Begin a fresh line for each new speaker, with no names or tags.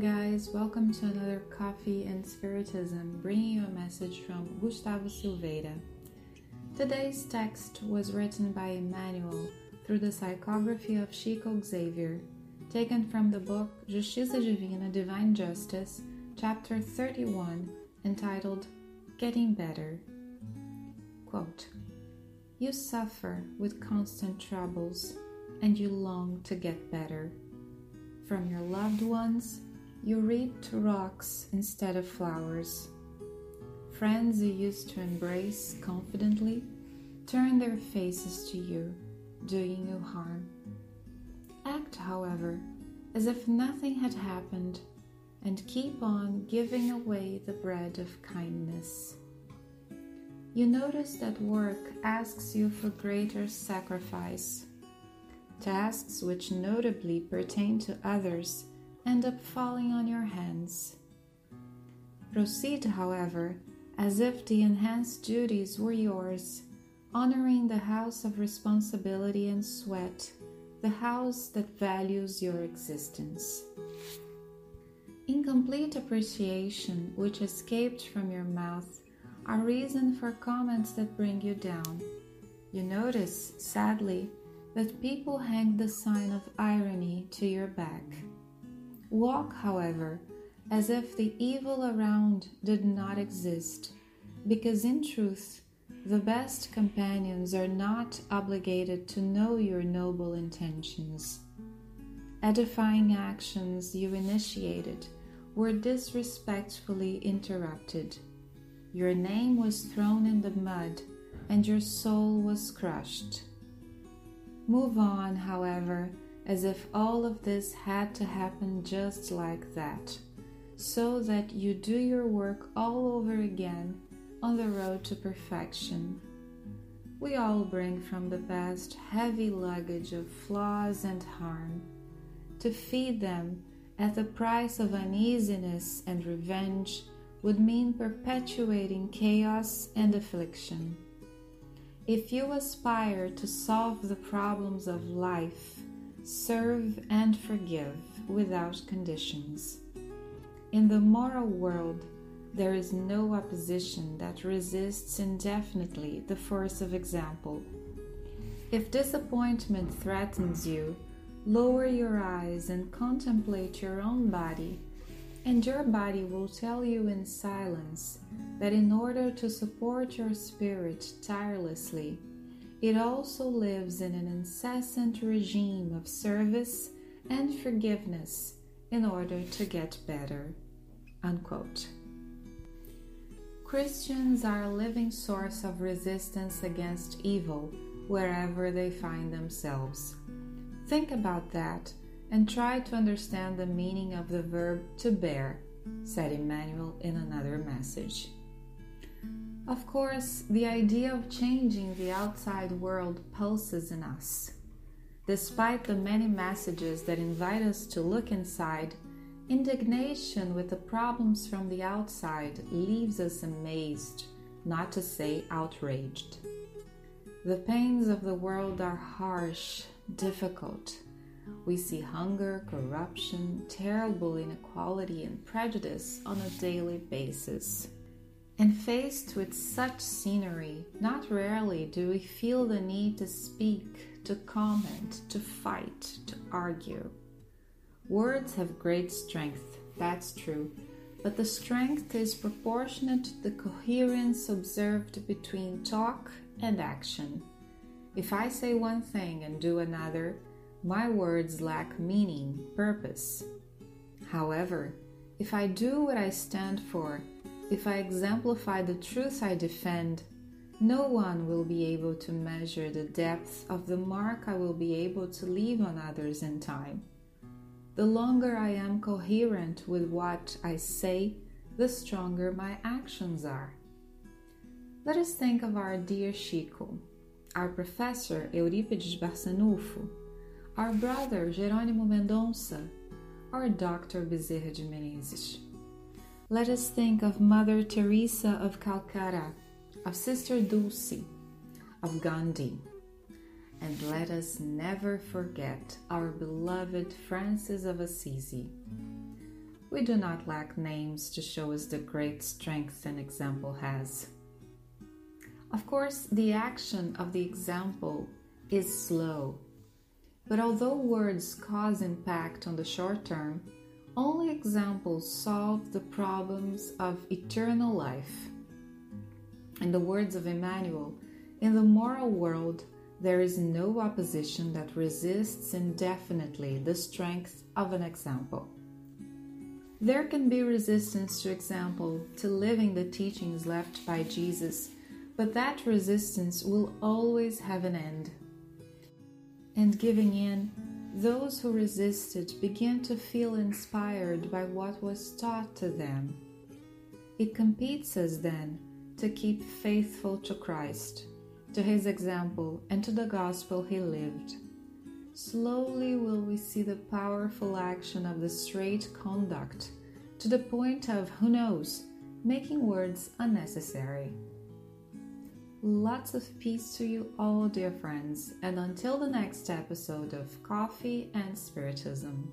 guys, welcome to another Coffee and Spiritism, bringing you a message from Gustavo Silveira. Today's text was written by Emmanuel through the psychography of Chico Xavier, taken from the book Justiça Divina, Divine Justice, chapter 31, entitled Getting Better. Quote, You suffer with constant troubles, and you long to get better. From your loved ones, you reaped rocks instead of flowers. Friends you used to embrace confidently turn their faces to you, doing you harm. Act, however, as if nothing had happened and keep on giving away the bread of kindness. You notice that work asks you for greater sacrifice. Tasks which notably pertain to others end up falling on your hands. Proceed, however, as if the enhanced duties were yours, honoring the house of responsibility and sweat, the house that values your existence. Incomplete appreciation which escaped from your mouth are reason for comments that bring you down. You notice, sadly, that people hang the sign of irony to your back. Walk, however, as if the evil around did not exist, because in truth, the best companions are not obligated to know your noble intentions. Edifying actions you initiated were disrespectfully interrupted. Your name was thrown in the mud and your soul was crushed. Move on, however, as if all of this had to happen just like that, so that you do your work all over again on the road to perfection. We all bring from the past heavy luggage of flaws and harm. To feed them at the price of uneasiness and revenge would mean perpetuating chaos and affliction. If you aspire to solve the problems of life, serve and forgive without conditions. In the moral world, there is no opposition that resists indefinitely the force of example. If disappointment threatens you, lower your eyes and contemplate your own body, and your body will tell you in silence that in order to support your spirit tirelessly, it also lives in an incessant regime of service and forgiveness in order to get better. Unquote. Christians are a living source of resistance against evil wherever they find themselves. Think about that and try to understand the meaning of the verb to bear, said Emmanuel in another message. Of course, the idea of changing the outside world pulses in us. Despite the many messages that invite us to look inside, indignation with the problems from the outside leaves us amazed, not to say outraged. The pains of the world are harsh, difficult. We see hunger, corruption, terrible inequality, and prejudice on a daily basis. And faced with such scenery, not rarely do we feel the need to speak, to comment, to fight, to argue. Words have great strength, that's true, but the strength is proportionate to the coherence observed between talk and action. If I say one thing and do another, my words lack meaning, purpose. However, if I do what I stand for, if I exemplify the truth I defend, no one will be able to measure the depth of the mark I will be able to leave on others in time. The longer I am coherent with what I say, the stronger my actions are. Let us think of our dear Chico, our professor Eurípedes Barsanulfo, our brother Jerônimo Mendonça, our Dr. Bezerra de Menezes. Let us think of Mother Teresa of Calcutta, of Sister Dulce, of Gandhi, and let us never forget our beloved Francis of Assisi. we do not lack names to show us the great strength an example has. Of course, the action of the example is slow, but although words cause impact on the short term, only examples solve the problems of eternal life. In the words of Emmanuel, in the moral world, there is no opposition that resists indefinitely the strength of an example. There can be resistance to example, to living the teachings left by Jesus, but that resistance will always have an end. And giving in, those who resisted began to feel inspired by what was taught to them. It competes us then to keep faithful to Christ, to his example, and to the gospel he lived. Slowly will we see the powerful action of the straight conduct to the point of, who knows, making words unnecessary. Lots of peace to you all, dear friends, and until the next episode of Coffee and Spiritism.